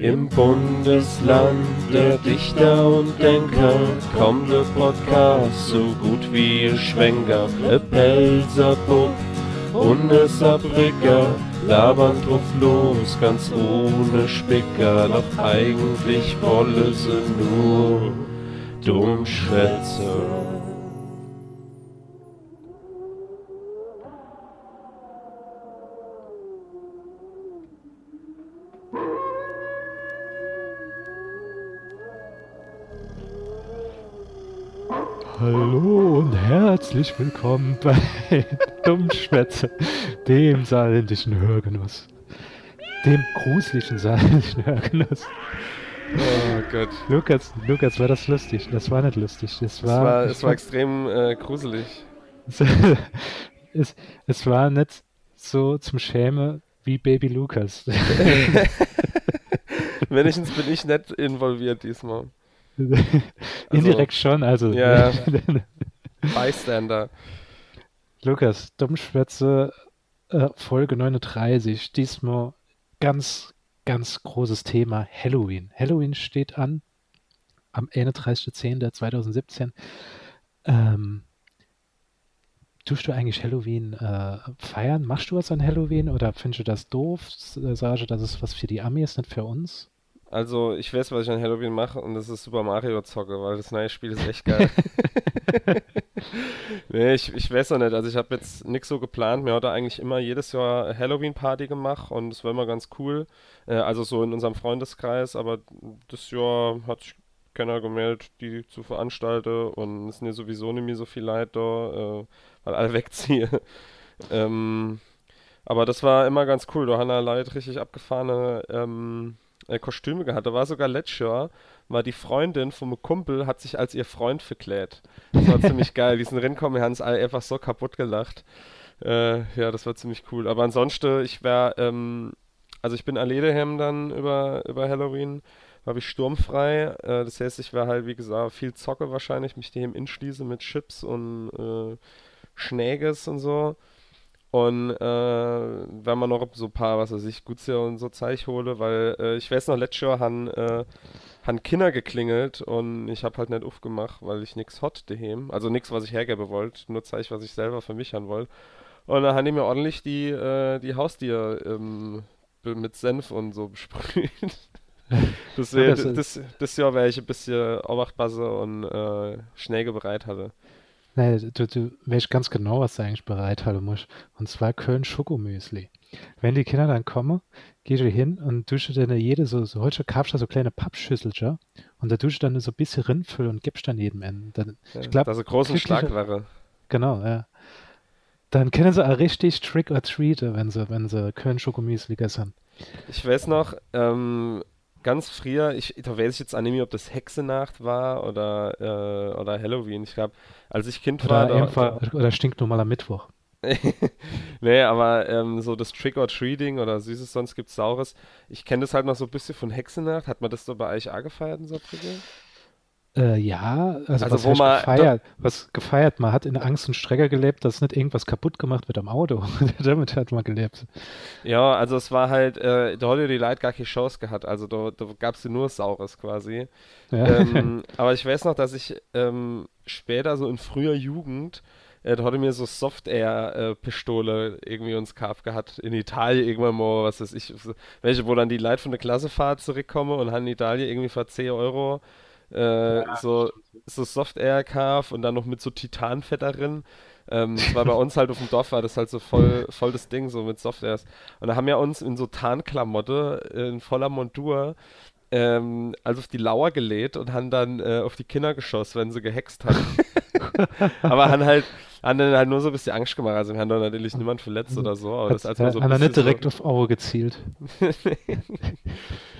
Im Bundesland der Dichter und Denker kommt der Podcast so gut wie ihr Schwenker. E Pelzer Bub und e labern drauf los, ganz ohne Spicker. Doch eigentlich wolle sie nur dumm schwätzen. Herzlich willkommen bei Dummschwätze, dem saarländischen Hörgenuss. Dem gruseligen saarländischen Hörgenuss. Oh Gott. Lukas, Lukas, war das lustig? Das war nicht lustig. Das Es war, war, ich es war extrem äh, gruselig. es, es war nicht so zum Schämen wie Baby Lukas. Wenigstens bin ich nicht involviert diesmal. Indirekt schon, also. Ja. Bystander. Lukas, Dummschwätze, äh, Folge 39. Diesmal ganz, ganz großes Thema Halloween. Halloween steht an am 31.10.2017. Ähm, tust du eigentlich Halloween äh, feiern? Machst du was an Halloween oder findest du das doof? Äh, Sage, das ist was für die Amis, nicht für uns? Also, ich weiß, was ich an Halloween mache und das ist Super Mario zocke, weil das neue Spiel ist echt geil. nee, ich, ich weiß auch nicht. Also, ich habe jetzt nichts so geplant. Mir hat er eigentlich immer jedes Jahr Halloween-Party gemacht und das war immer ganz cool. Äh, also, so in unserem Freundeskreis, aber das Jahr hat sich keiner gemeldet, die zu veranstalten und es sind ja sowieso nicht mehr so viel Leute da, äh, weil alle wegziehen. ähm, aber das war immer ganz cool. Da haben Leute richtig abgefahrene ähm, äh, Kostüme gehabt. Da war sogar letztes Jahr, war die Freundin vom Kumpel, hat sich als ihr Freund verklärt. Das war ziemlich geil. Diesen Rinkommen, haben es alle einfach so kaputt gelacht. Äh, ja, das war ziemlich cool. Aber ansonsten, ich wäre, ähm, also ich bin alleine dann über, über Halloween, war ich sturmfrei. Äh, das heißt, ich wäre halt, wie gesagt, viel Zocke wahrscheinlich, mich dem inschließe mit Chips und äh, Schnäges und so. Und äh, wenn man noch so ein paar, was weiß ich, Gutzia und so Zeug hole, weil äh, ich weiß noch, letztes Jahr haben, äh, haben Kinder geklingelt und ich habe halt nicht aufgemacht, weil ich nichts hot daheim, also nichts, was ich hergeben wollte, nur Zeug, was ich selber für mich haben wollte. Und dann haben die mir ordentlich die, äh, die Haustier ähm, mit Senf und so besprüht. Das, wär, Ja, das das, das, Jahr wäre ich ein bisschen Obachtbasse und äh, Schnäge bereit hatte. Nee, du, du weißt ganz genau, was du eigentlich bereithalten musst. Und zwar Köln Schokomüsli. Wenn die Kinder dann kommen, gehst du hin und dusche dann jede so, so heute kaufst du so kleine Pappschüsselchen und da dusche dann so ein bisschen Rinfüll und gibst dann jedem einen. Dann, Ja, ich glaube, dass er großen glückliche- Schlag wäre. genau, ja. Dann können sie auch richtig Trick or Treat, wenn sie, wenn sie Köln Schokomüsli gegessen Ich weiß noch, ähm, ganz früher, ich, da weiß ich jetzt auch nicht mehr, ob das Hexenacht war oder, äh, oder Halloween. Ich glaube, als ich Kind war, Oder, da, einfach, oder stinknormaler Mittwoch. nee, aber ähm, so das Trick or Treating oder Süßes, sonst gibt's Saures. Ich kenne das halt noch so ein bisschen von Hexenacht. Hat man das da bei euch auch gefeiert in Saarbrücken? Äh, ja, also, Also was wo man- gefeiert? Was gefeiert? Man hat in Angst und Strecker gelebt, dass nicht irgendwas kaputt gemacht wird am Auto. Damit hat man gelebt. Ja, also es war halt, äh, da hat ja die Leute gar keine Chance gehabt. Also da, da gab's ja nur Saures quasi. Ja. ähm, aber ich weiß noch, dass ich ähm, später, so in früher Jugend, äh, da hatte mir so Soft-Air-Pistole irgendwie uns Kauf gehabt. In Italien irgendwann mal, was weiß ich, welche, wo dann die Leute von der Klassefahrt zurückkommen und haben in Italien irgendwie für 10 Euro äh, so, so Soft-Air Kauf und dann noch mit so Titanfett darin. Ähm, das war bei uns halt auf dem Dorf, war das halt so voll, voll das Ding, so mit Softairs. Und da haben wir uns in so Tarnklamotte, in voller Montur, ähm, also auf die Lauer gelegt und haben dann äh, auf die Kinder geschossen, wenn sie gehext haben. aber haben halt, haben dann halt nur so ein bisschen Angst gemacht. Also wir haben da natürlich niemand verletzt oder so. Aber das Hat, als mal so er nicht direkt so, auf Auge gezielt.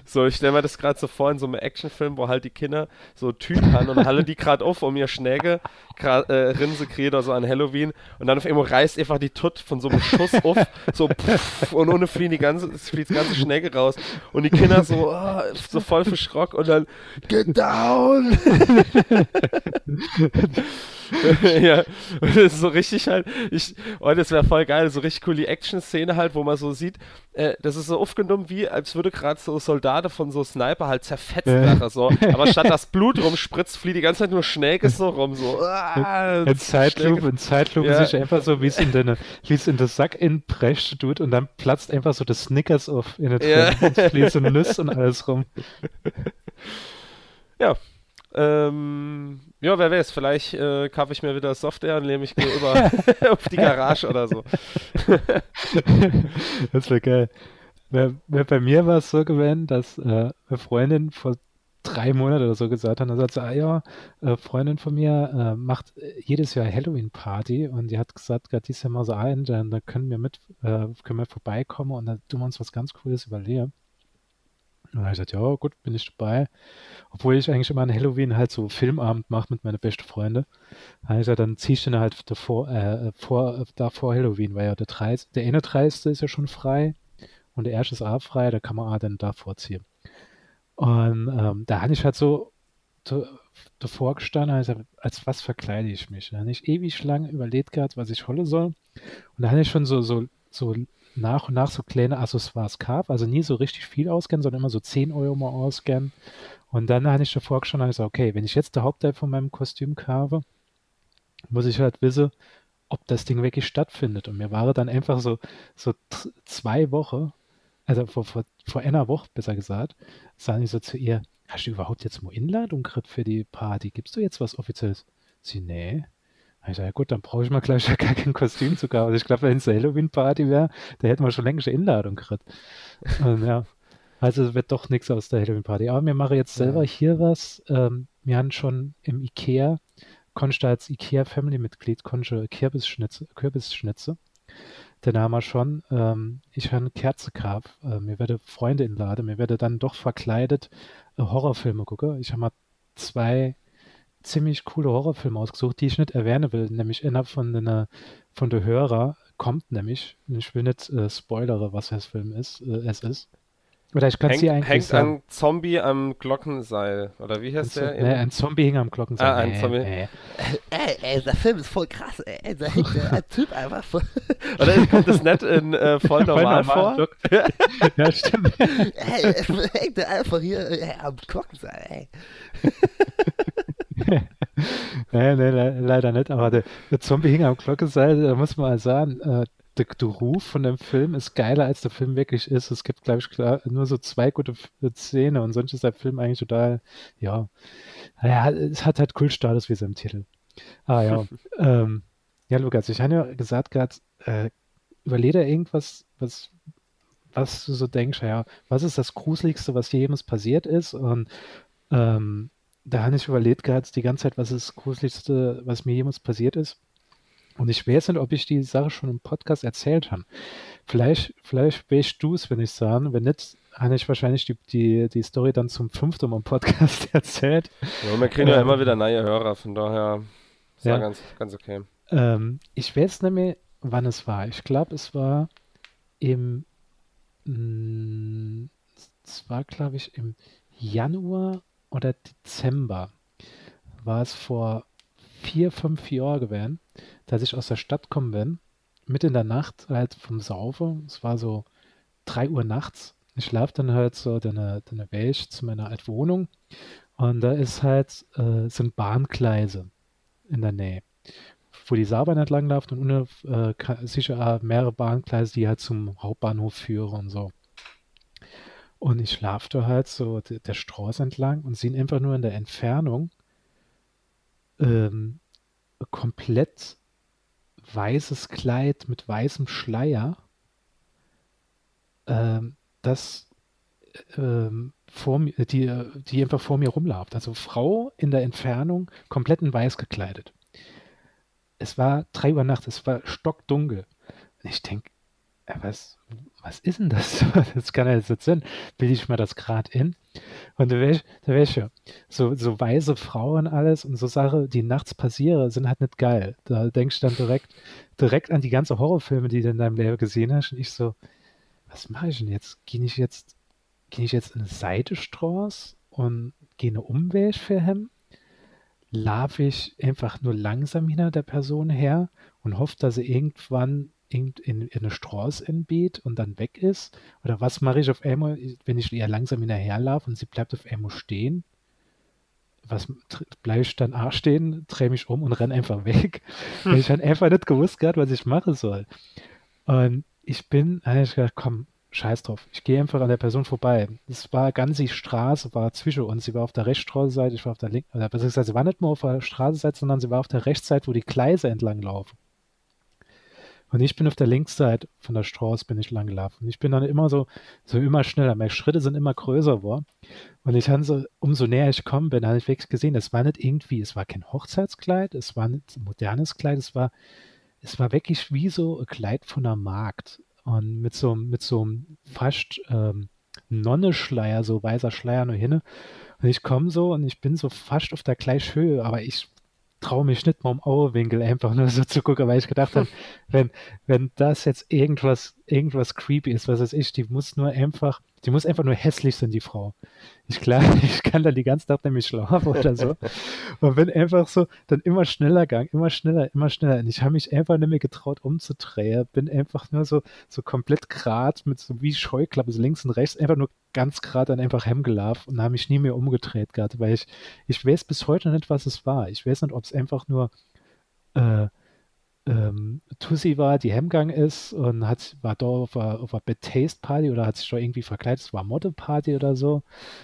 so, ich stelle mir das gerade so vor in so einem Actionfilm, wo halt die Kinder so Tüten haben und halle die gerade auf, um ihr Schnäge grad, äh, Rinse kriegt oder so an Halloween und dann auf einmal reißt einfach die Tut von so einem Schuss auf, so pff, und ohne fliehen die ganze, fliegt das ganze Schnäge raus und die Kinder so, ah, so voll verschrock und dann get down! ja, und das ist so richtig halt, ich, oh, das wäre voll geil, so richtig cool die Action-Szene halt, wo man so sieht, äh, das ist so aufgenommen, wie als würde gerade so Soldaten von so Sniper halt zerfetzt werden, so. Aber statt das Blut rumspritzt, flieht die ganze Zeit nur Schnäge so rum, so. Ah, in Zeitlupe, in Zeitlupe ja. sich einfach so, wie es in den, wie es in den Sack in Brecht tut und dann platzt einfach so das Snickers auf in den ja. und fließt so Nüsse und alles rum. Ja, ähm, ja, wer weiß, vielleicht äh, kaufe ich mir wieder Software und nehme ich mir über auf die Garage oder so. das wäre geil. Bei mir war es so gewesen, dass äh, eine Freundin vor drei Monaten oder so gesagt hat, dann sagt sie, ah ja, äh, Freundin von mir äh, macht jedes Jahr Halloween-Party und die hat gesagt, gerade dieses Jahr mal so ein, dann, dann können wir mit, äh, können wir vorbeikommen und dann tun wir uns was ganz Cooles überlegen. Und dann habe ich gesagt, ja, gut, bin ich dabei. Obwohl ich eigentlich immer an Halloween halt so Filmabend mache mit meinen besten Freunden. Dann habe ich gesagt, dann ziehst du dann halt davor, äh, vor, da vor Halloween, weil ja der 30, der 31. ist ja schon frei und der erste ist auch frei, da kann man auch dann davor ziehen. Und ähm, da habe ich halt so davor gestanden, also als was verkleide ich mich? Da habe ich ewig lang überlegt gehabt, was ich holen soll. Und da habe ich schon so, so, so nach und nach so kleine Accessoires gehabt, also nie so richtig viel auskennen, sondern immer so 10 Euro mal auskennen. Und dann habe ich davor schon gesagt, okay, wenn ich jetzt der Hauptteil von meinem Kostüm kaufe, muss ich halt wissen, ob das Ding wirklich stattfindet. Und mir war dann einfach so, so zwei Wochen, also vor, vor, vor einer Woche besser gesagt, sage ich so zu ihr, hast du überhaupt jetzt mal Inladung gekriegt für die Party? Gibst du jetzt was Offizielles? Sie, nee. Ich ja gut, dann brauche ich mal gleich gar kein Kostüm zu kaufen. Also ich glaube, wenn es eine Halloween-Party wäre, da hätten wir schon längst eine Inladung gekriegt. Und, ja. Also wird doch nichts aus der Halloween-Party. Aber wir machen jetzt selber ja. hier was. Ähm, wir haben schon im Ikea, konnte da als Ikea-Family-Mitglied, konnte Kürbisschnitze, Kürbisschnitze. Den haben wir schon. Ähm, ich habe eine Kerze gehabt. Äh, mir werde Freunde inladen. Mir werde dann doch verkleidet äh, Horrorfilme gucken. Ich habe mal zwei ziemlich coole Horrorfilme ausgesucht, die ich nicht erwähnen will. Nämlich innerhalb von der, von der Hörer kommt nämlich, ich will nicht äh, spoilere, was das Film ist, äh, es ist. Oder ich kann es dir eigentlich Hängt sagen. ein Zombie am Glockenseil. Oder wie heißt ein der? Nee, ein Zombie hing am Glockenseil. Ah, ein nee, Zombie. Nee. Ey, ey, der Film ist voll krass, ey. Da hängt ein Typ einfach voll. Oder kommt das nicht in äh, voll normal, voll normal vor? ja, stimmt. ey, hängt der einfach hier ey, am Glockenseil, ey. nee, nee, le leider nicht. Aber der, der, Zombie hing am Glockenseil, da muss man mal sagen, äh, der, der, Ruf von dem Film ist geiler, als der Film wirklich ist. Es gibt, glaube ich, klar, nur so zwei gute Szenen und sonst ist der Film eigentlich total, ja, ja, es hat halt Kultstatus wie es im Titel. Ah ja, ähm, ja, Lukas, ich habe ja gesagt gerade, äh, überlege irgendwas, was, was du so denkst, ja, was ist das Gruseligste, was dir jemals passiert ist und ähm, da habe ich überlegt gehabt die ganze Zeit, was ist das Gruseligste, was mir jemals passiert ist. Und ich weiß nicht, ob ich die Sache schon im Podcast erzählt habe. Vielleicht, vielleicht weißt du es, wenn ich sage. Wenn nicht, habe ich wahrscheinlich die, die, die Story dann zum fünften Mal im Podcast erzählt. Ja, wir kriegen ähm, ja immer wieder neue Hörer, von daher ist ja ganz, ganz okay. Ähm, ich weiß nicht mehr, wann es war. Ich glaube, es war im, mh, mm, es war, glaube ich, im Januar oder Dezember war es vor vier, fünf Jahren gewesen, dass ich aus der Stadt gekommen bin, mit in der Nacht halt vom Saufe. Es war so drei Uhr nachts. Ich schlafe dann halt so dann, dann Weg zu meiner alten Wohnung und da ist halt, äh, sind Bahngleise in der Nähe, wo die Saarbahn entlang läuft und ohne, äh, sicher mehrere Bahngleise, die halt zum Hauptbahnhof führen und so. Und ich schlafte halt so der Straße entlang und sehe einfach nur in der Entfernung ähm, komplett weißes Kleid mit weißem Schleier, ähm, das ähm, vor mir, die, die einfach vor mir rumläuft. Also Frau in der Entfernung, komplett in weiß gekleidet. Es war drei Uhr nachts, es war stockdunkel. Ich denke, was, was ist denn das? Das kann ja jetzt nicht sein. Bilde ich mir das gerade in? Und da wäre ich ja. So, so weise Frauen alles und so Sachen, die nachts passieren, sind halt nicht geil. Da denkst du dann direkt, direkt an die ganzen Horrorfilme, die du in deinem Leben gesehen hast. Und ich so, was mache ich denn jetzt? Gehe ich jetzt, gehe ich jetzt in eine Seitenstraße und gehe eine Umweg für ihn? laufe ich einfach nur langsam hinter der Person her und hoffe, dass sie irgendwann in, in, in eine Straße entbeet und dann weg ist? Oder was mache ich auf einmal, wenn ich eher langsam hinterherlaufe und sie bleibt auf einmal stehen? Was bleibe ich dann auch stehen, drehe mich um und renne einfach weg? Hm. Ich dann einfach nicht gewusst gehabt, was ich machen soll. Und ich bin, habe ich gedacht, komm, scheiß drauf. Ich gehe einfach an der Person vorbei. Es war ganz die Straße, war zwischen uns. Sie war auf der Rechtsstraßenseite, ich war auf der linken. Oder gesagt, sie war nicht nur auf der Straßenseite, sondern sie war auf der Rechtsseite, wo die Gleise entlang laufen. Und ich bin auf der Linksseite von der Straße bin ich lang gelaufen. Und ich bin dann immer so, so immer schneller. Meine Schritte sind immer größer geworden. Und ich habe so, umso näher ich gekommen bin, habe ich wirklich gesehen, es war nicht irgendwie, es war kein Hochzeitskleid, es war nicht ein modernes Kleid, es war, es war wirklich wie so ein Kleid von der Markt. Und mit so, mit so einem fast ähm, Nonneschleier, so weißer Schleier nur hin. Und ich komme so und ich bin so fast auf der gleichen Höhe, aber ich traue mich nicht mal um Augenwinkel einfach nur so zu gucken, weil ich gedacht habe, wenn, wenn das jetzt irgendwas, irgendwas creepy ist, was weiß ich, die muss nur einfach, die muss einfach nur hässlich sein, die Frau. Ich klar, ich kann dann die ganze Nacht nämlich schlafen oder so. Und bin einfach so, dann immer schneller gang, immer schneller, immer schneller. Und ich habe mich einfach nicht mehr getraut umzudrehen. Bin einfach nur so, so komplett grad mit so wie Scheuklappe, so links und rechts, einfach nur ganz gerade dann einfach hemgelaufen und habe mich nie mehr umgedreht gehabt, weil ich, ich weiß bis heute nicht, was es war. Ich weiß nicht, ob es einfach nur äh, ähm, Tussi war, die Hemgang ist und hat, war da auf einer, auf einer Bad Taste Party oder hat sich da irgendwie verkleidet, es war Model Party oder so.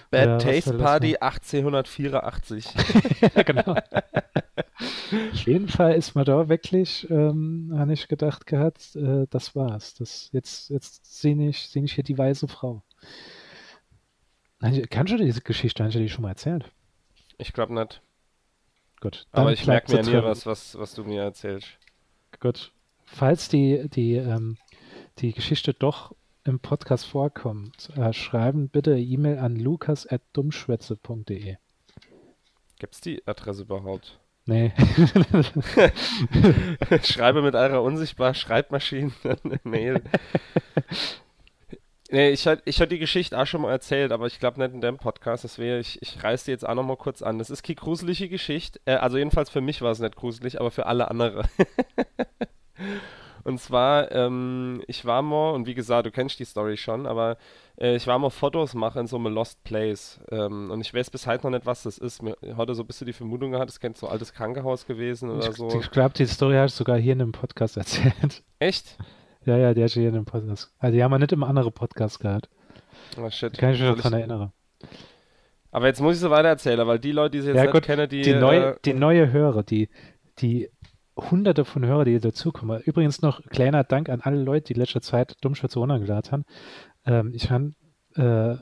Bad oder Taste Party 1884. ja, genau. auf jeden Fall ist man da wirklich, ähm, habe ich gedacht gehabt, äh, das war's. Das, jetzt jetzt sehe ich, seh ich hier die weiße Frau. Kannst du diese Geschichte, hast du die schon mal erzählt? Ich glaube nicht. Gut. Aber ich merke mir nie was, was, was du mir erzählst. Gut. Falls die, die, ähm, die Geschichte doch im Podcast vorkommt, äh, schreiben bitte E-Mail an lukas.dummschwätze.de. Gibt es die Adresse überhaupt? Nee. Schreibe mit eurer unsichtbaren Schreibmaschine eine Mail. Nee, ich hatte ich die Geschichte auch schon mal erzählt, aber ich glaube nicht in dem Podcast. Deswegen, ich, ich reiße die jetzt auch noch mal kurz an. Das ist keine gruselige Geschichte. Äh, also jedenfalls für mich war es nicht gruselig, aber für alle andere. und zwar, ähm, ich war mal, und wie gesagt, du kennst die Story schon, aber äh, ich war mal Fotos machen in so einem Lost Place. Ähm, und ich weiß bis heute noch nicht, was das ist. Mir hatte so ein bisschen die Vermutung gehabt, es könnte so ein altes Krankenhaus gewesen oder ich, so. Ich glaube, die Story hast du sogar hier in einem Podcast erzählt. Echt? Ja, ja, der hat hier in einem Podcast. Also die haben wir nicht im anderen Podcast gehabt. Oh shit. Kann ich mich noch dran erinnern. Aber jetzt muss ich so weiter erzählen, weil die Leute, die sie jetzt ja, gut, kennen, die. Die neue, äh, die neue Hörer, die, die hunderte von Hörern, die dazukommen. Übrigens noch kleiner Dank an alle Leute, die in letzter Zeit Dummschwätze runtergeladen haben. Ähm, ich habe äh,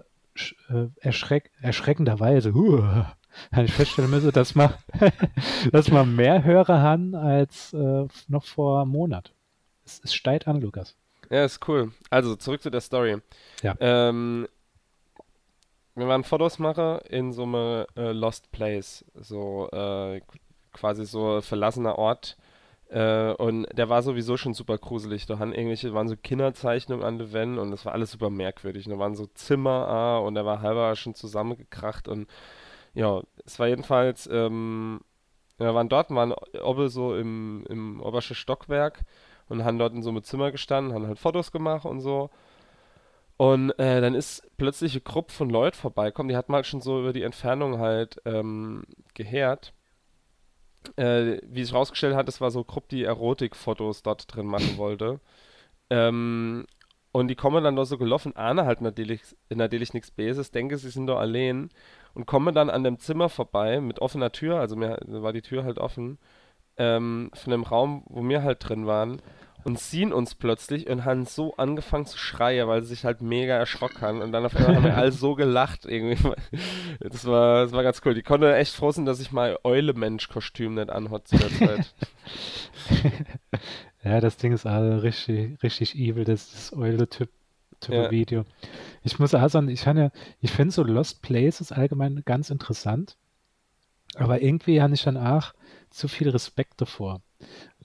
äh, erschreck, erschreckenderweise, uh, habe ich feststellen müssen, dass man, dass man mehr Hörer haben als äh, noch vor einem Monat. Es, es steigt an, Lukas. Ja, ist cool. Also, zurück zu der Story. Ja. Ähm, wir waren Fotosmacher in so einem äh, Lost Place. So äh, quasi so verlassener Ort. Äh, und der war sowieso schon super gruselig. Da waren irgendwelche, waren so Kinderzeichnungen an den Wänden und das war alles super merkwürdig. da waren so Zimmer ah, und der war halber schon zusammengekracht und ja, es war jedenfalls, ähm, wir waren dort, waren oben so im, im obersten Stockwerk und haben dort in so einem Zimmer gestanden, haben halt Fotos gemacht und so. Und äh, dann ist plötzlich eine Gruppe von Leuten vorbeikommen, die hat mal halt schon so über die Entfernung halt ähm, gehört. Äh, wie sich rausgestellt hat, das war so eine Gruppe, die Erotikfotos dort drin machen wollte. Ähm, und die kommen dann da so gelaufen, ahne halt natürlich, natürlich nichts Beses, denke, sie sind da allein und kommen dann an dem Zimmer vorbei mit offener Tür, also mir war die Tür halt offen, ähm, von dem Raum, wo wir halt drin waren und sehen uns plötzlich und haben so angefangen zu schreien, weil sie sich halt mega erschrocken haben. Und dann auf einmal haben wir alle so gelacht irgendwie. Das war, das war ganz cool. Die konnte echt froh sein, dass ich mal Eule-Mensch-Kostüm nicht anhat zu der Zeit. ja, das Ding ist alle richtig, richtig evil, das, das Eule-Typ. Ja. Video. Ich muss auch sagen, ich, ja, ich finde so Lost Places allgemein ganz interessant. Aber irgendwie habe ich dann auch zu viel Respekt davor.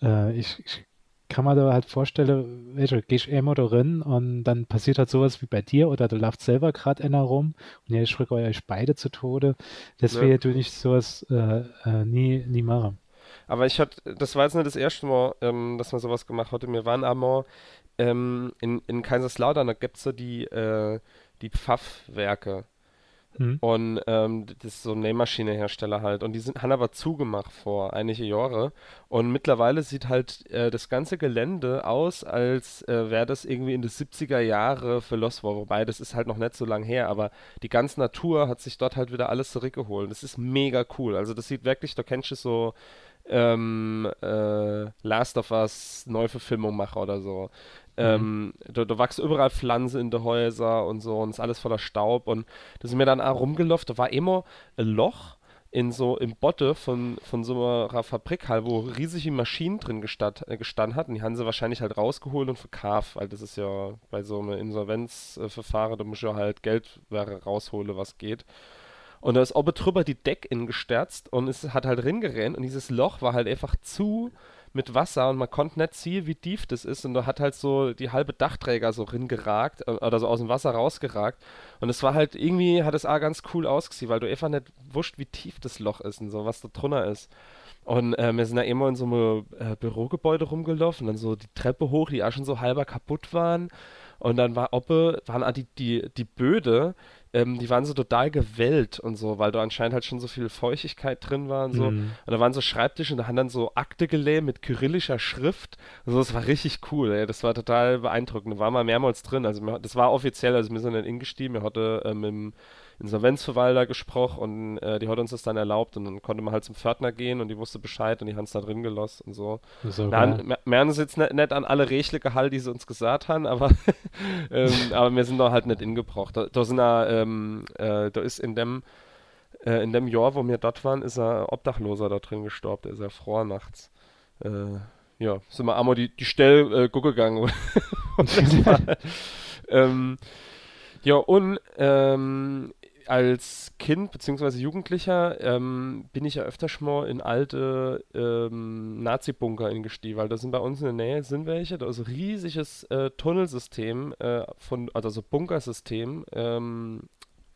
Äh, ich, ich kann man da halt vorstellen, gehst du einmal da rein und dann passiert halt sowas wie bei dir oder du laufst selber gerade einer rum und ihr schreckt euch beide zu Tode. Deswegen ja. du nicht sowas äh, äh, nie, nie machen. Aber ich hatte, das war jetzt nicht das erste Mal, ähm, dass man sowas gemacht hatte. Wir waren einmal ähm, in, in Kaiserslautern, da gibt es so die, äh, die Pfaffwerke. Mhm. Und ähm, das ist so ein Nähmaschinehersteller halt. Und die sind, haben aber zugemacht vor einige Jahre. Und mittlerweile sieht halt äh, das ganze Gelände aus, als äh, wäre das irgendwie in die 70er Jahre verlost worden. Wobei, das ist halt noch nicht so lang her. Aber die ganze Natur hat sich dort halt wieder alles zurückgeholt. Das ist mega cool. Also das sieht wirklich, da kennst du so ähm, äh, Last of Us Neuverfilmung mache oder so. Mhm. Ähm, da, da wachsen überall Pflanzen in den Häusern und so und ist alles voller Staub und da sind wir dann auch rumgelaufen, da war immer ein Loch in so im Botte von, von so einer Fabrik halt, wo riesige Maschinen drin gestat, äh, gestanden hatten. Die haben sie wahrscheinlich halt rausgeholt und verkauft, weil das ist ja bei so einem Insolvenzverfahren, da muss ja halt Geld rausholen, was geht. Und da ist oben drüber die Deck in gesterzt und es hat halt ringerennt und dieses Loch war halt einfach zu mit Wasser und man konnte nicht sehen, wie tief das ist und da hat halt so die halbe Dachträger so ringeragt äh, oder so aus dem Wasser rausgeragt und es war halt irgendwie, hat es auch ganz cool ausgesehen, weil du einfach nicht wusst, wie tief das Loch ist und so, was da drunter ist. Und äh, wir sind da immer in so einem äh, Bürogebäude rumgelaufen, dann so die Treppe hoch, die auch schon so halber kaputt waren. Und dann war Oppe, waren auch die, die, die Böde, ähm, die waren so total gewellt und so, weil da anscheinend halt schon so viel Feuchtigkeit drin war und so. Mhm. Und da waren so Schreibtische und da haben dann so Akte gelähmt mit kyrillischer Schrift. Und so, das war richtig cool, ey. Das war total beeindruckend. Da war mal mehrmals drin. Also, das war offiziell, also wir sind dann ingestiegen. Wir hatten ähm, im Insolvenzverwalter gesprochen und äh, die hat uns das dann erlaubt und dann konnte man halt zum Pförtner gehen und die wusste Bescheid und die haben es da drin gelassen und so. so wir, haben, uns jetzt nicht, nicht, an alle Rechte gehalten, die sie uns gesagt haben, aber, ähm, aber wir sind da halt nicht ingebracht. Da, da, sind da, ähm, äh, da ist in dem äh, in dem Jahr, wo wir dort waren, ist er Obdachloser da drin gestorben, der ist ja froh nachts. Äh, ja, sind wir einmal die, die Stelle äh, gucken gegangen. und ähm, ja, und ähm, als Kind bzw. Jugendlicher ähm, bin ich ja öfter schon mal in alte ähm, Nazi-Bunker ingestiegen, weil da sind bei uns in der Nähe sind welche, da ist ein riesiges äh, Tunnelsystem äh, von, also so Bunkersystem ähm,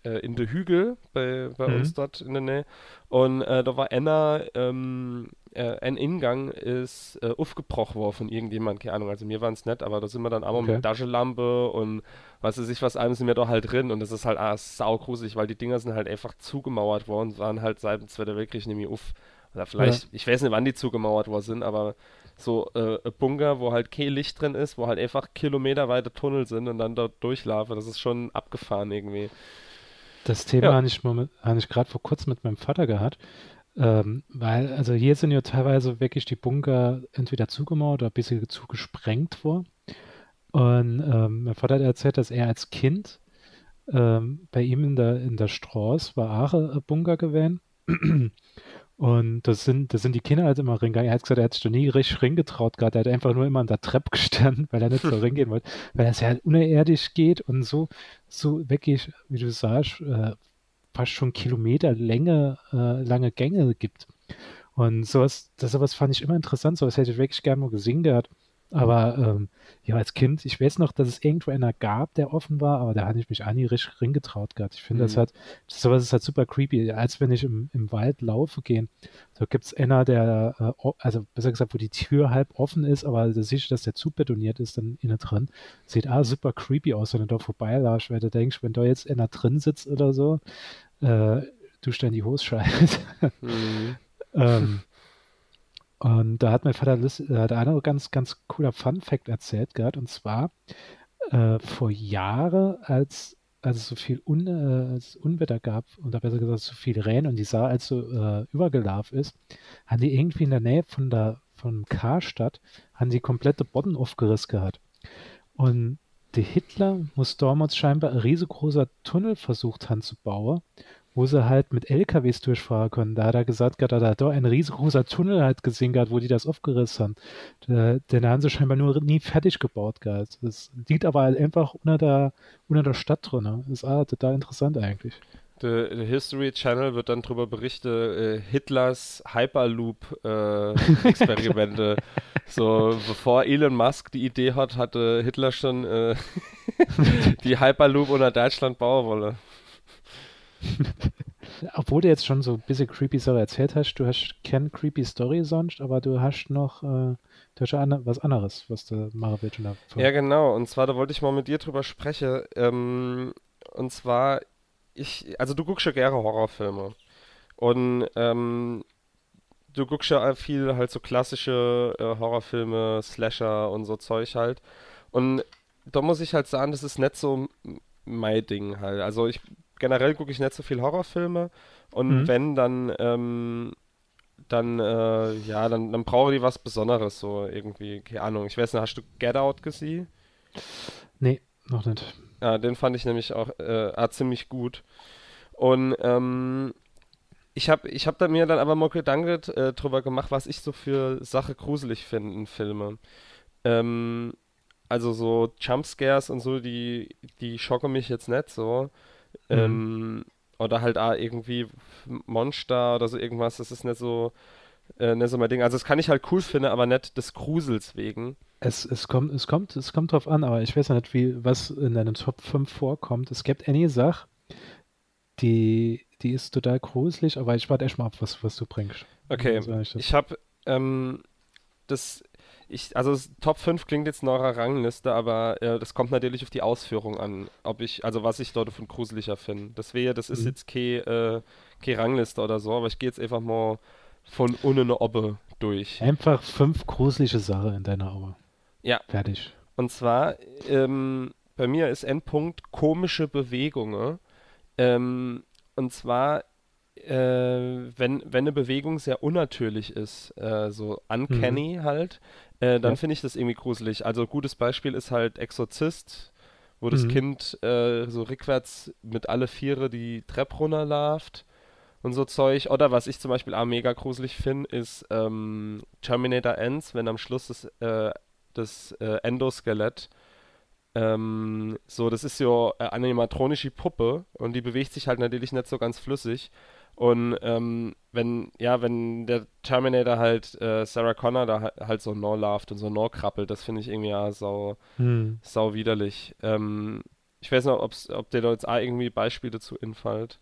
äh, in der Hügel bei, bei mhm. uns dort in der Nähe. Und äh, da war einer, ähm, äh, ein Ingang ist äh, aufgebrochen worden von irgendjemand, keine Ahnung, also mir war es nett, aber da sind wir dann einmal okay. mit Taschenlampe und was weiß ich was, allem sind wir da halt drin und das ist halt ah, saugruselig, weil die Dinger sind halt einfach zugemauert worden, waren halt seit dem Zweiten Weltkrieg nämlich auf. Oder vielleicht, ja. ich weiß nicht, wann die zugemauert worden sind, aber so äh, Bunker, wo halt kein Licht drin ist, wo halt einfach kilometerweite Tunnel sind und dann dort durchlaufen, das ist schon abgefahren irgendwie. Das Thema ja. habe ich, hab ich gerade vor kurzem mit meinem Vater gehabt. Ähm, weil, also hier sind ja teilweise wirklich die Bunker entweder zugemauert oder ein bisschen zugesprengt worden. Und ähm, mein Vater hat erzählt, dass er als Kind ähm, bei ihm in der, in der Straße war auch ein Bunker gewesen. Und das sind, das sind die Kinder halt immer ringegangen. Er hat gesagt, er hat sich da nie richtig ringetraut gehabt. Er hat einfach nur immer an der Treppe gestanden, weil er nicht so ringehen wollte. Weil es ja halt unerdisch geht und so, so wirklich, wie du sagst, äh, fast schon Kilometer Länge, äh, lange Gänge gibt. Und sowas, das sowas fand ich immer interessant. Sowas hätte ich wirklich gerne mal gesehen gehabt. Aber ähm, ja, als Kind, ich weiß noch, dass es irgendwo einer gab, der offen war, aber da hatte ich mich auch nie richtig ringetraut gehabt. Ich finde, mhm. das hat, sowas ist halt super creepy, als wenn ich im, im Wald laufe gehen. So gibt es einer, der, äh, also besser gesagt, wo die Tür halb offen ist, aber da siehst du, dass der Zug betoniert ist dann innen drin. Sieht ah super creepy aus, wenn du da vorbeilaufst, weil du denkst, wenn da jetzt einer drin sitzt oder so, äh, du stell die Hose scheiße. Mhm. ähm, und da hat mein Vater äh, da eine ganz, ganz cooler Fun-Fact erzählt gehabt. Und zwar äh, vor Jahren, als, als es so viel Un, äh, Unwetter gab, oder besser gesagt so viel Regen und die Saar als so äh, übergelaufen ist, haben die irgendwie in der Nähe von der von Karstadt, haben die komplette Bodden aufgerissen gehabt. Und der Hitler muss damals scheinbar ein riesengroßer Tunnel versucht haben zu bauen wo sie halt mit LKWs durchfahren können. Da hat er gesagt, da hat er da ein riesengroßer Tunnel halt gesehen gehabt, wo die das aufgerissen haben. Da, den haben sie scheinbar nur nie fertig gebaut gehabt. Das liegt aber halt einfach unter der, unter der Stadt drin. Ne? Das ist ah, total interessant eigentlich. Der, der, History Channel wird dann darüber berichten, äh, Hitlers Hyperloop-Experimente. Äh, So, bevor Elon Musk die Idee hat, hatte Hitler schon äh, die Hyperloop unter Deutschland bauen wollen. Obwohl du jetzt schon so ein bisschen creepy Sache erzählt hast, du hast keine creepy Story sonst, aber du hast noch äh, du hast ja was anderes, was du machen willst. Ja, genau. Und zwar, da wollte ich mal mit dir drüber sprechen. Ähm, und zwar, ich, also du guckst ja gerne Horrorfilme. Und ähm, du guckst ja viel halt so klassische äh, Horrorfilme, Slasher und so Zeug halt. Und da muss ich halt sagen, das ist nicht so mein Ding halt. Also ich generell gucke ich nicht so viel Horrorfilme und Mhm. wenn, dann, ähm, dann, äh, ja, dann, dann brauche ich was Besonderes, so irgendwie, keine Ahnung. Ich weiß nicht, hast du Get Out gesehen? Nee, noch nicht. Ja, den fand ich nämlich auch äh, ah, ziemlich gut. Und ähm, ich habe ich hab da mir dann aber mal Gedanken äh, drüber gemacht, was ich so für Sache gruselig finde in Filmen. Ähm, also so Jumpscares und so, die, die schocken mich jetzt nicht so. Ähm, oder halt auch irgendwie Monster oder so irgendwas, das ist nicht so, äh, nicht so mein Ding. Also das kann ich halt cool finden, aber nicht des Grusels wegen. Es, es kommt, es kommt, es kommt drauf an, aber ich weiß ja nicht, wie, was in deinen Top 5 vorkommt. Es gibt eine Sache, die, die ist total gruselig, aber ich warte erst mal ab, was, was du bringst. Okay, Also, ich ich habe ähm, das, ich, also Top 5 klingt jetzt nach einer Rangliste, aber äh, das kommt natürlich auf die Ausführung an, ob ich, also was ich dort von gruseliger finde. Das wäre, das ist Mhm. jetzt keine, äh, keine Rangliste oder so, aber ich gehe jetzt einfach mal von ohne eine Obbe durch. Einfach fünf gruselige Sachen in deiner Auge. Ja. Fertig. Und zwar, ähm, bei mir ist Endpunkt komische Bewegungen. Ähm, und zwar, äh, wenn, wenn eine Bewegung sehr unnatürlich ist, äh, so uncanny halt, äh, dann Ja. finde ich das irgendwie gruselig. Also gutes Beispiel ist halt Exorzist, wo das Mhm. Kind äh, so rückwärts mit alle Viere die Treppe runterläuft und so Zeug. Oder was ich zum Beispiel auch mega gruselig finde, ist ähm, Terminator Ends, wenn am Schluss das, äh, das äh, Endoskelett ähm, so, das ist so eine animatronische Puppe und die bewegt sich halt natürlich nicht so ganz flüssig. Und ähm, wenn, ja, wenn der Terminator halt äh, Sarah Connor da halt- halt so no lauft und so no krabbelt, das finde ich irgendwie ja sau, Hm. sau widerlich. Ähm, ich weiß noch, ob's, ob dir da jetzt auch irgendwie Beispiele zu infällt,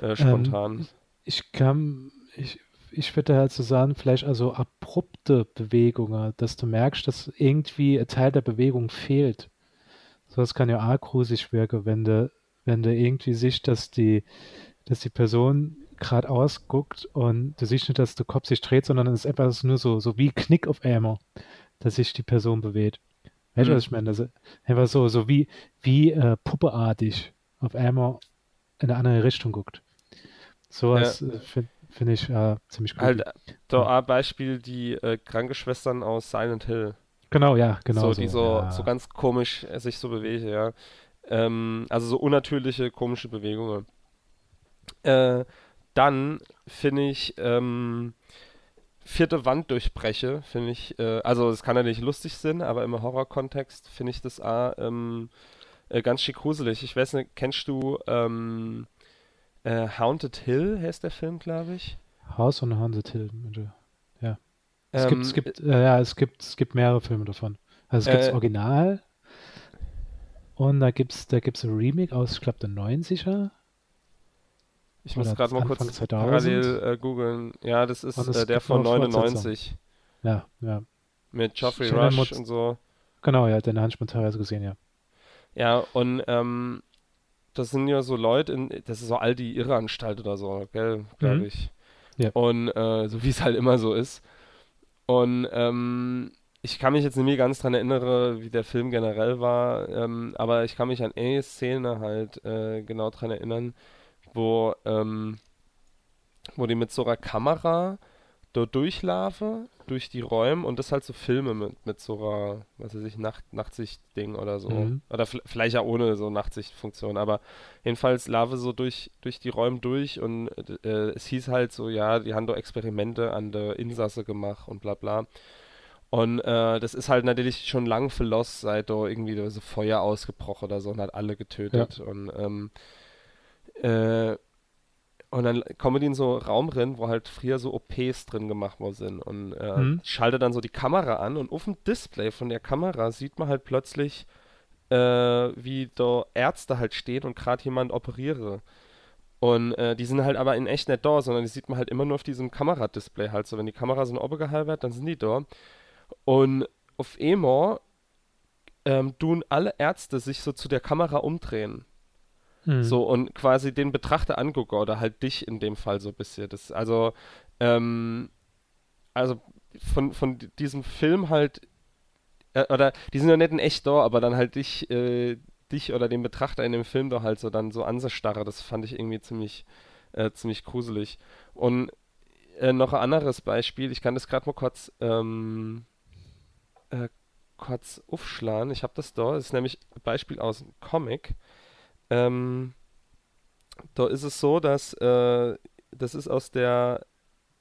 äh, spontan. Ich kann, ich, ich würde halt so sagen, vielleicht also abrupte Bewegungen, dass du merkst, dass irgendwie ein Teil der Bewegung fehlt. Sowas kann ja auch gruselig wirken, wenn du, wenn du irgendwie siehst, dass die, dass die Person geradeaus guckt und du siehst nicht, dass der Kopf sich dreht, sondern es ist einfach nur so, so wie Knick auf einmal, dass sich die Person bewegt. Weißt du, Mhm. was ich meine? Das ist einfach so, so wie, wie äh, puppeartig auf einmal in eine andere Richtung guckt. Sowas äh, finde find ich äh, ziemlich cool. Halt, äh, da auch Beispiel die äh, Krankenschwestern aus Silent Hill. Genau, ja, genau so, so. die so, ja. so ganz komisch äh, sich so bewegen, ja. Ähm, also so unnatürliche, komische Bewegungen. Äh, dann finde ich, ähm, vierte Wand durchbreche, finde ich, äh, also es kann ja nicht lustig sein, aber im Horror-Kontext finde ich das auch, ähm, äh, ganz schick gruselig. Ich weiß nicht, kennst du ähm, äh, Haunted Hill, heißt der Film, glaube ich? House on Haunted Hill. Ja. Es gibt, es Ähm, gibt, äh, ja, es gibt, es gibt mehrere Filme davon. Also es gibt Äh, das Original und da gibt's, da gibt's ein Remake aus, ich glaube, der 90er. Ich muss gerade mal kurz Anfang 2000? parallel äh, googeln. Ja, das ist äh, der von noch Fortsetzung. 99 Ja, ja. mit Geoffrey Shannon Rush Mutz- und so. Genau, ja, den habe ich mal teilweise gesehen, ja. Ja, und ähm, das sind ja so Leute, in, das ist so all die Irrenanstalt oder so, gell, glaube Mhm. ich. Ja. Und äh, so wie es halt immer so ist. Und ähm, ich kann mich jetzt nicht mehr ganz dran erinnern, wie der Film generell war, ähm, aber ich kann mich an eine Szene halt äh, genau dran erinnern, wo, ähm, wo die mit so einer Kamera dort durchlaufen, durch die Räume und das halt so Filme mit, mit so einer, was weiß ich, Nacht, Nachtsicht-Ding oder so. Mhm. Oder vielleicht ja ohne so Nachtsichtfunktion, aber jedenfalls Lave so durch, durch die Räume durch und äh, es hieß halt so, ja, die haben da Experimente an der Insasse gemacht und bla bla. Und äh, das ist halt natürlich schon lang verlost, seit da irgendwie so Feuer ausgebrochen oder so und hat alle getötet. Und ähm, äh, Und dann kommen die in so einen Raum rein, wo halt früher so OPs drin gemacht worden sind. Und äh, Mhm. schaltet dann so die Kamera an und auf dem Display von der Kamera sieht man halt plötzlich, äh, wie da Ärzte halt stehen und gerade jemand operiere. Und äh, die sind halt aber in echt nicht da, sondern die sieht man halt immer nur auf diesem Kameradisplay halt. So, wenn die Kamera so ein Ober gehalten wird, dann sind die da. Und auf einmal ähm, tun alle Ärzte sich so zu der Kamera umdrehen. Mhm. So, und quasi den Betrachter angucken oder halt dich in dem Fall so ein bisschen. Das, also, ähm, also von, von di- diesem Film halt, äh, oder die sind ja nicht in echt da, aber dann halt dich, äh, dich oder den Betrachter in dem Film da halt so dann so anstarre, das fand ich irgendwie ziemlich, äh, ziemlich gruselig. Und äh, noch ein anderes Beispiel, ich kann das gerade mal kurz, ähm, äh, kurz aufschlagen. Ich habe das da, das ist nämlich ein Beispiel aus einem Comic. Ähm, da ist es so, dass äh, das ist aus der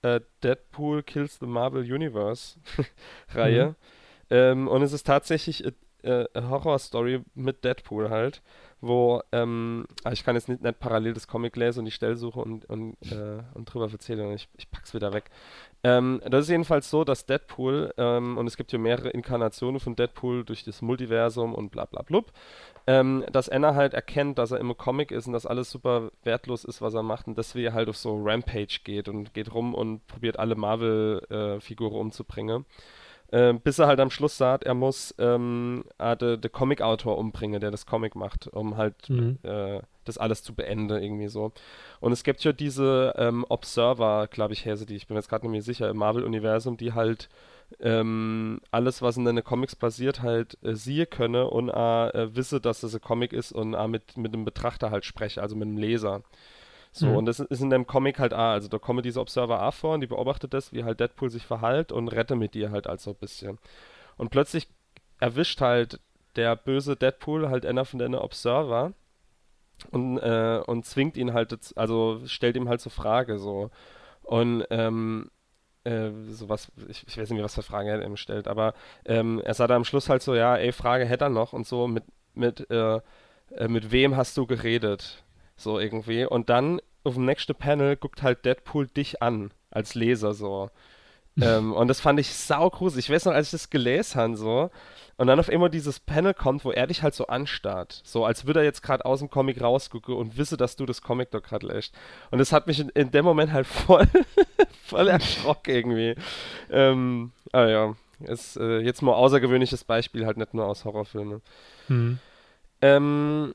äh, Deadpool Kills the Marvel Universe Reihe. Mhm. Ähm, und es ist tatsächlich äh, Horror-Story mit Deadpool halt, wo, ähm, ah, ich kann jetzt nicht, nicht parallel das Comic lesen und die Stellsuche und, und, äh, und drüber erzählen, ich, ich pack's wieder weg. Ähm, das ist jedenfalls so, dass Deadpool, ähm, und es gibt ja mehrere Inkarnationen von Deadpool durch das Multiversum und bla bla blub, ähm, dass Anna halt erkennt, dass er im Comic ist und dass alles super wertlos ist, was er macht und deswegen halt auf so Rampage geht und geht rum und probiert alle Marvel-Figuren umzubringen. Ähm, bis er halt am Schluss sagt, er muss ähm, äh, den de Comic-Autor umbringen, der das Comic macht, um halt Mhm. äh, das alles zu beenden, irgendwie so. Und es gibt ja diese ähm, Observer, glaube ich, Häse, die ich bin jetzt gerade nicht mehr sicher, im Marvel-Universum, die halt ähm, alles, was in den Comics passiert, halt äh, siehe könne und äh, wisse, dass es ein Comic ist und äh, mit, mit dem Betrachter halt spreche, also mit dem Leser. So, Mhm. und das ist in dem Comic halt auch, also da kommen diese Observer auch vor und die beobachtet das, wie halt Deadpool sich verhält und rette mit ihr halt also ein bisschen. Und plötzlich erwischt halt der böse Deadpool halt einer von den Observer und, äh, und zwingt ihn halt, also stellt ihm halt so Frage so. Und ähm, äh, sowas, ich, ich weiß nicht mehr, was für Fragen er ihm stellt, aber ähm, er sagt am Schluss halt so, ja, ey, Frage hätte er noch und so, mit, mit, äh, äh, mit wem hast du geredet? So irgendwie. Und dann auf dem nächsten Panel guckt halt Deadpool dich an, als Leser so. ähm, und das fand ich saugruselig. Ich weiß noch, als ich das gelesen habe, so. Und dann auf einmal dieses Panel kommt, wo er dich halt so anstarrt. So, als würde er jetzt gerade aus dem Comic rausgucken und wisse, dass du das Comic doch gerade lässt. Und das hat mich in, in dem Moment halt voll, voll erschrocken irgendwie. Ähm, ah ja, ist äh, jetzt mal außergewöhnliches Beispiel, halt nicht nur aus Horrorfilmen. Mhm. Ähm,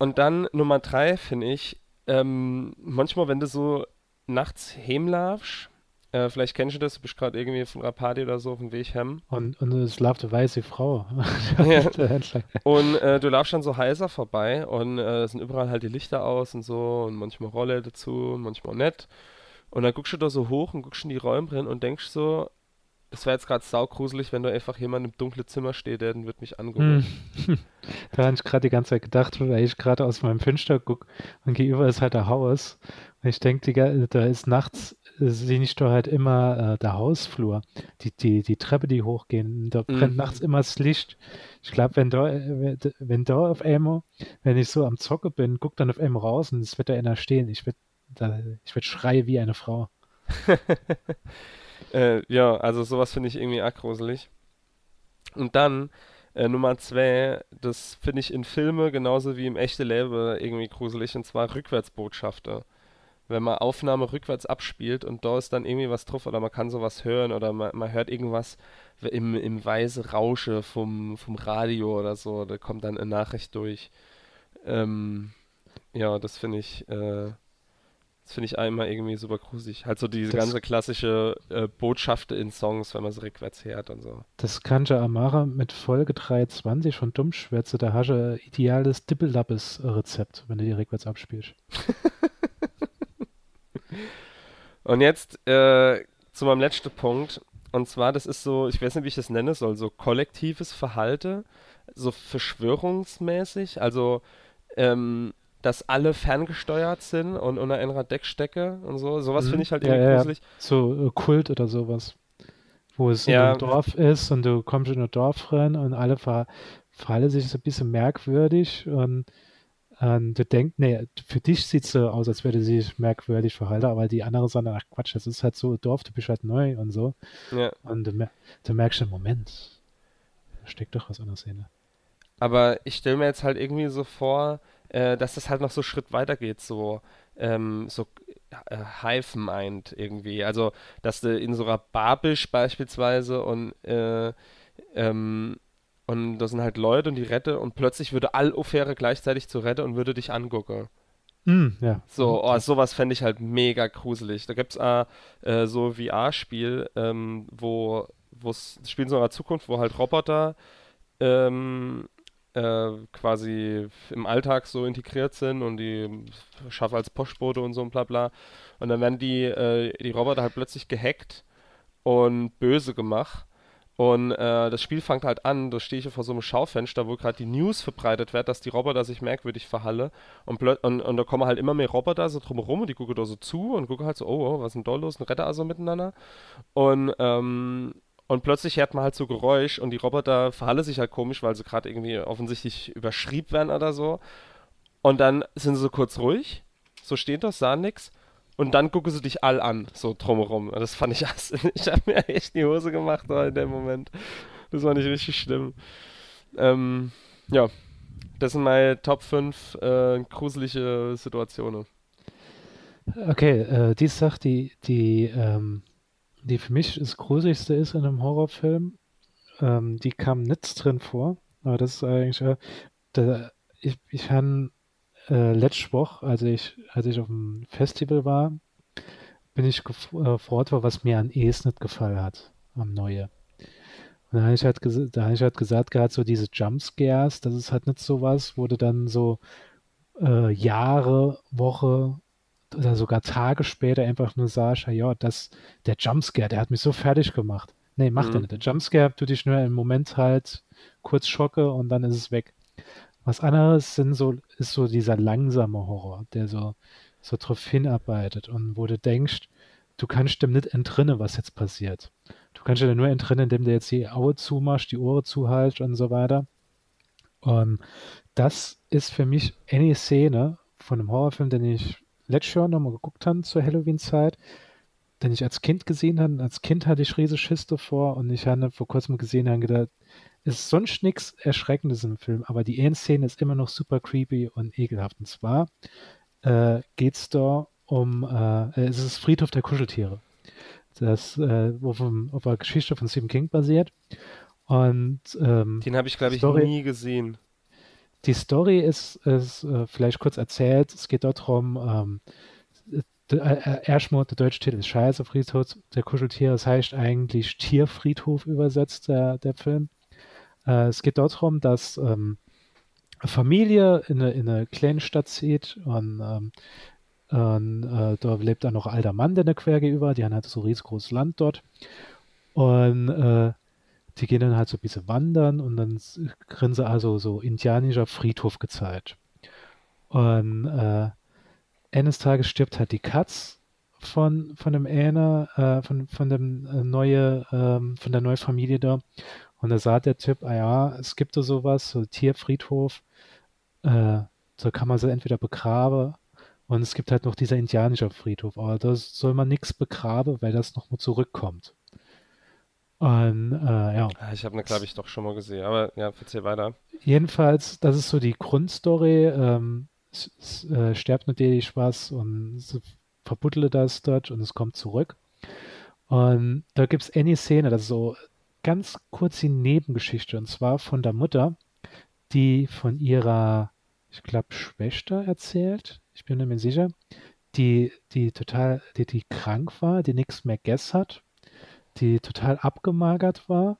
und dann Nummer drei finde ich, ähm, manchmal, wenn du so nachts heimlaufst, äh, vielleicht kennst du das, du bist gerade irgendwie von einer Party oder so auf dem Weg heim. Und, und es läuft eine weiße Frau. Ja. Und äh, du laufst dann so heiser vorbei und äh, es sind überall halt die Lichter aus und so und manchmal Rolle dazu und manchmal nicht. Und dann guckst du da so hoch und guckst in die Räume drin und denkst so, es wäre jetzt gerade saugruselig, wenn da einfach jemand im dunklen Zimmer steht, der wird mich angucken. Hm. Da habe ich gerade die ganze Zeit gedacht, weil ich gerade aus meinem Fenster gucke und gegenüber ist halt ein Haus. Und ich denke, da ist nachts, sehe ich doch halt immer äh, der Hausflur, die, die, die Treppe, die hochgehen. Da brennt Mhm. nachts immer das Licht. Ich glaube, wenn da, äh, wenn- da auf einmal, wenn ich so am Zocke bin, guck dann auf einmal raus und es wird da einer stehen. Ich werde ich werd schreien wie eine Frau. Äh, ja, also sowas finde ich irgendwie arg gruselig. Und dann äh, Nummer zwei, das finde ich in Filme genauso wie im echten Leben irgendwie gruselig, und zwar Rückwärtsbotschaften. Wenn man Aufnahme rückwärts abspielt und da ist dann irgendwie was drauf oder man kann sowas hören oder man, man hört irgendwas im, im weise Rausche vom, vom Radio oder so, da kommt dann eine Nachricht durch. Ähm, ja, das finde ich, äh, das finde ich einmal irgendwie super gruselig. Halt so diese Das- ganze klassische äh, Botschaft in Songs, wenn man sie rückwärts hört und so. Das kann ja Amara mit Folge 23 von Dummschwätze, da hast du ein ideales Dippelappes-Rezept, wenn du die rückwärts abspielst. Und jetzt äh, zu meinem letzten Punkt. Und zwar, das ist so, ich weiß nicht, wie ich das nennen soll, so kollektives Verhalten, so verschwörungsmäßig. Also, ähm, dass alle ferngesteuert sind und unter einer Deckstecke und so. Sowas Mhm. finde ich halt Ja, irgendwie ja, ja. gruselig. So äh, Kult oder sowas. Wo es Ja. einem Dorf ist und du kommst in ein Dorf rein und alle ver verhalten sich so ein bisschen merkwürdig und Und du denkst, nee, für dich sieht es so aus, als würde sie sich merkwürdig verhalten, aber die andere sagen, ach Quatsch, das ist halt so Dorf, du bist halt neu und so. Ja. Und du, du merkst im Moment, da steckt doch was an der Szene. Aber ich stelle mir jetzt halt irgendwie so vor, äh, dass das halt noch so Schritt weiter geht, so, ähm, so äh, Hive meint irgendwie. Also, dass du in so einer Bar bist beispielsweise und, äh, ähm, und da sind halt Leute und die rette und plötzlich würde all Ofere gleichzeitig zu rette und würde dich angucken. Mm, ja. So, oh, sowas fände ich halt mega gruselig. Da gibt es äh, äh, so VR-Spiel, ähm, wo es spielen so in der Zukunft, wo halt Roboter ähm, äh, quasi im Alltag so integriert sind und die schaffen als Postbote und so und bla bla. Und dann werden die, äh, die Roboter halt plötzlich gehackt und böse gemacht. Und äh, das Spiel fängt halt an, da stehe ich vor so einem Schaufenster, wo gerade die News verbreitet wird, dass die Roboter sich merkwürdig verhalle. Und, und, und da kommen halt immer mehr Roboter so drumherum und die gucken da so zu und gucken halt so, oh, oh was ist denn da los? Und retten also miteinander. Und, ähm, und plötzlich hört man halt so Geräusch und die Roboter verhallen sich halt komisch, weil sie gerade irgendwie offensichtlich überschrieben werden oder so. Und dann sind sie so kurz ruhig, so steht das, sahen nix. Und dann gucken sie dich all an, so drumherum. Das fand ich, ich habe mir echt die Hose gemacht in dem Moment. Das war nicht richtig schlimm. Ähm, ja, das sind meine Top 5 äh, gruselige Situationen. Okay, äh, die Sache, die, die, ähm, die für mich das Gruseligste ist in einem Horrorfilm, ähm, die kam nicht drin vor. Aber das ist eigentlich, äh, da, ich, ich habe äh, letzte Woche, als ich, als ich auf dem Festival war, bin ich gefragt äh, was mir an Es nicht gefallen hat, am Neue. Und da habe ich halt, da hab ich halt gesagt, gerade so diese Jumpscares, das ist halt nicht so was, wo du dann so äh, Jahre, Woche oder sogar Tage später einfach nur sagst, ja, das, der Jumpscare, der hat mich so fertig gemacht. Nee, macht mhm. er nicht. Der Jumpscare tut dich nur im Moment halt kurz schocke und dann ist es weg. Was anderes sind so, ist so dieser langsame Horror, der so, so drauf hinarbeitet und wo du denkst, du kannst dem nicht entrinnen, was jetzt passiert. Du kannst dir nur entrinnen, indem du jetzt die Augen zumachst, die Ohren zuhalst und so weiter. Und das ist für mich eine Szene von einem Horrorfilm, den ich letztes Jahr nochmal geguckt habe zur Halloween-Zeit, den ich als Kind gesehen habe. Als Kind hatte ich riesige Schiss davor und ich habe vor kurzem gesehen und gedacht, ist sonst nichts Erschreckendes im Film, aber die Endszene ist immer noch super creepy und ekelhaft. Und zwar äh, geht es da um, äh, es ist Friedhof der Kuscheltiere. Das, äh, wo vom, auf der Geschichte von Stephen King basiert. Und ähm, den habe ich, glaube ich, nie gesehen. Die Story ist, ist äh, vielleicht kurz erzählt. Es geht dort darum, ähm, äh, äh, erstmal der deutsche Titel ist Scheiße, Friedhof der Kuscheltiere. Das heißt eigentlich Tierfriedhof übersetzt, der, der Film. Äh, es geht darum, dass ähm, eine Familie in eine, in eine kleine Stadt zieht und, ähm, und äh, da lebt dann noch ein alter Mann, der eine quer gegenüber, die haben halt so riesengroßes Land dort und äh, die gehen dann halt so ein bisschen wandern und dann kriegen sie also so indianischer Friedhof gezeigt. Und äh, eines Tages stirbt halt die Katz von, von dem Ähner, äh, von, von dem äh, neue, ähm, von der neuen Familie da. Und da sagt der Typ, ah ja, es gibt da sowas, so Tierfriedhof, äh, so kann man sie entweder begraben und es gibt halt noch dieser indianische Friedhof, aber da soll man nichts begraben, weil das nochmal zurückkommt. Und, äh, ja. Ah, ich habe eine, glaube ich, doch schon mal gesehen, aber ja, erzähl weiter. Jedenfalls, das ist so die Grundstory. Ähm, es, es äh, stirbt natürlich was und sie verbuddelt das dort und es kommt zurück. Und da gibt es eine Szene, das ist so ganz kurz die Nebengeschichte und zwar von der Mutter, die von ihrer, ich glaube, Schwester erzählt. Ich bin mir sicher. Die, die total, die, die krank war, die nichts mehr gegessen hat, die total abgemagert war.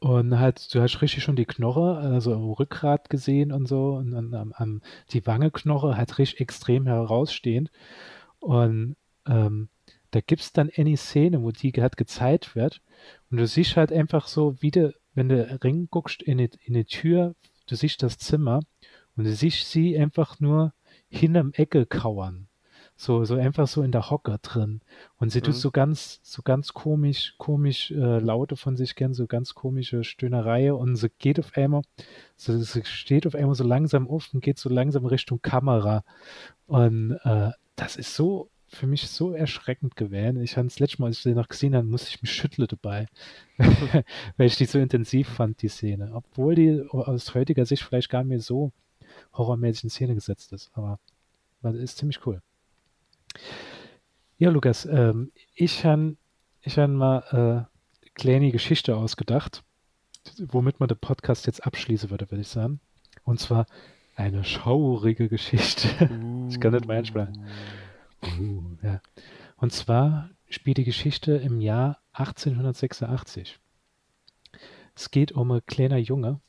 Und halt, du hast richtig schon die Knoche, also Rückgrat gesehen und so, und an, an, die Wangeknoche halt richtig extrem herausstehend. Und ähm, da gibt es dann eine Szene, wo die halt gezeigt wird. Und du siehst halt einfach so, wie du, wenn du Ring guckst in die, in die Tür, du siehst das Zimmer und du siehst sie einfach nur hinterm Ecke kauern. So, so einfach so in der Hocke drin. Und sie tut Mhm. so ganz, so ganz komisch, komisch äh, Laute von sich gern, so ganz komische Stöhnerei und sie geht auf einmal, so, sie steht auf einmal so langsam auf und geht so langsam Richtung Kamera. Und äh, das ist so für mich so erschreckend gewesen. Ich habe das letzte Mal, als ich sie noch gesehen habe, musste ich mich schütteln dabei, weil ich die so intensiv fand, die Szene. Obwohl die aus heutiger Sicht vielleicht gar nicht mehr so horrormäßig in Szene gesetzt ist. Aber das ist ziemlich cool. Ja, Lukas, ähm, ich habe ich han mal äh, eine kleine Geschichte ausgedacht, womit man den Podcast jetzt abschließen würde, würde ich sagen. Und zwar eine schaurige Geschichte. Ich kann nicht mehr einsprechen. Uh, ja. Und zwar spielt die Geschichte im Jahr 1886. Es geht um einen kleiner Junge,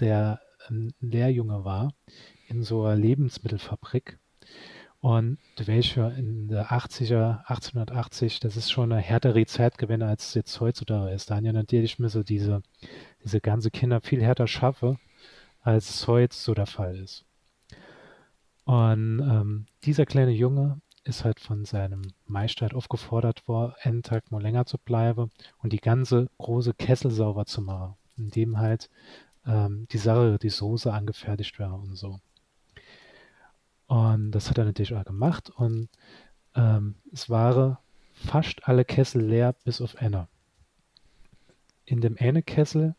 der ein Lehrjunge war in so einer Lebensmittelfabrik. Und welcher in der 80er, 1880, das ist schon eine härtere Zeit gewesen, als es jetzt heutzutage ist. Da haben ja natürlich mir so diese, diese ganze Kinder viel härter schaffe, als es heute so der Fall ist. Und ähm, dieser kleine Junge ist halt von seinem Meister halt aufgefordert worden, einen Tag mal länger zu bleiben und die ganze große Kessel sauber zu machen, indem halt ähm, die Sache, die Soße angefertigt wäre und so. Und das hat er natürlich auch gemacht und ähm, es waren fast alle Kessel leer, bis auf einer. In dem eine Kessel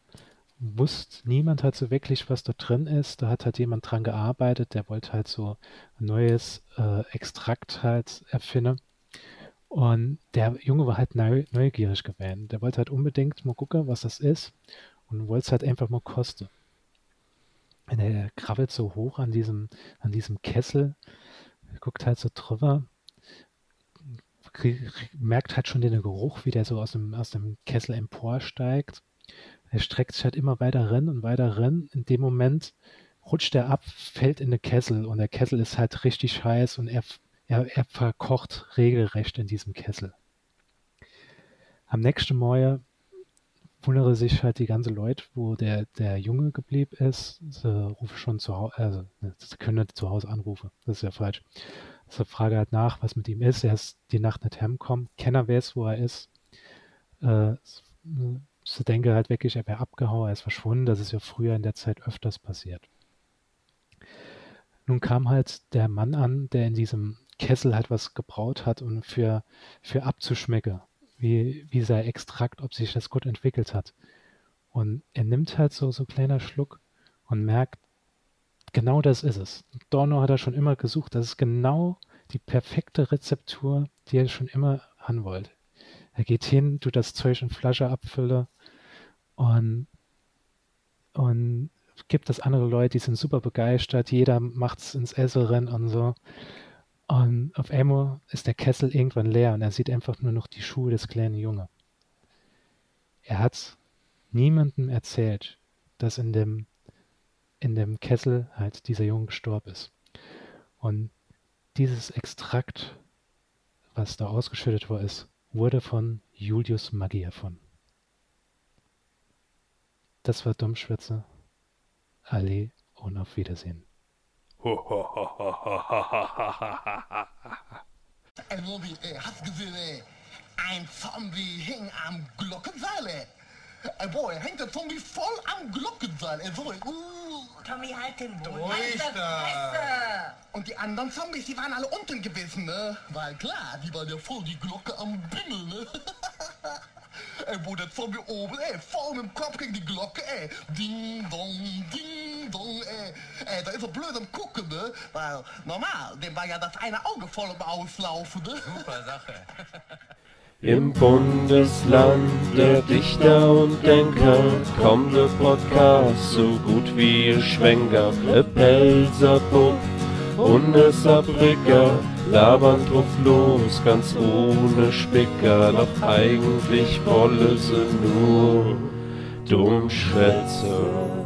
wusste niemand halt so wirklich, was da drin ist. Da hat halt jemand dran gearbeitet, der wollte halt so ein neues äh, Extrakt halt erfinden. Und der Junge war halt neu, neugierig gewesen. Der wollte halt unbedingt mal gucken, was das ist und wollte es halt einfach mal kosten. Und er krabbelt so hoch an diesem, an diesem Kessel, guckt halt so drüber, merkt halt schon den Geruch, wie der so aus dem, aus dem Kessel emporsteigt. Er streckt sich halt immer weiter rein und weiter rein. In dem Moment rutscht er ab, fällt in den Kessel und der Kessel ist halt richtig heiß und er, er, er verkocht regelrecht in diesem Kessel. Am nächsten Morgen wundere sich halt die ganze Leute, wo der, der Junge geblieben ist. Sie rufen schon zu Hause, also ne, sie können nicht zu Hause anrufen, das ist ja falsch. Sie fragen halt nach, was mit ihm ist. Er ist die Nacht nicht heimgekommen. Keiner weiß, wo er ist. Äh, sie denken halt wirklich, er wäre abgehauen, er ist verschwunden. Das ist ja früher in der Zeit öfters passiert. Nun kam halt der Mann an, der in diesem Kessel halt was gebraut hat und für, für abzuschmecken, wie, wie sein Extrakt, ob sich das gut entwickelt hat. Und er nimmt halt so, so ein kleiner Schluck und merkt, genau das ist es. Dorno hat er schon immer gesucht. Das ist genau die perfekte Rezeptur, die er schon immer haben wollte. Er geht hin, tut das Zeug in Flasche abfülle und, und gibt das andere Leute, die sind super begeistert. Jeder macht's ins Essen und so. Und auf einmal ist der Kessel irgendwann leer und er sieht einfach nur noch die Schuhe des kleinen Junge. Er hat niemandem erzählt, dass in dem, in dem Kessel halt dieser Junge gestorben ist. Und dieses Extrakt, was da ausgeschüttet war, ist, wurde von Julius Maggi erfunden. Das war Dummschwätze. Alle und auf Wiedersehen. Ey, Robin, ey, hast gesehen, ey? Ein Zombie hing am Glockenseil, ey. Ey, boah, er hängt der Zombie voll am Glockenseil, ey, so, ey. Uh. Tommy, halt den Mund. Ruhig halt da. Und die anderen Zombies, die waren alle unten gewesen, ne? Weil klar, die waren ja voll die Glocke am Bimmel, ne? ey, wo der Zombie oben, ey, voll mit dem Kopf gegen die Glocke, ey. Ding, dong, ding, dong, ey. Ey, da ist er blöd am Gucken, ne? Weil normal, dem war ja das eine Auge voll im Auslaufen, ne? Super Sache. Im Bundesland der Dichter und Denker kommt der Podcast so gut wie ihr Schwenker. E Pelzerpupp und e Sabricker labern drauf los, ganz ohne Spicker. Doch eigentlich wolle sie nur Dummschwätze.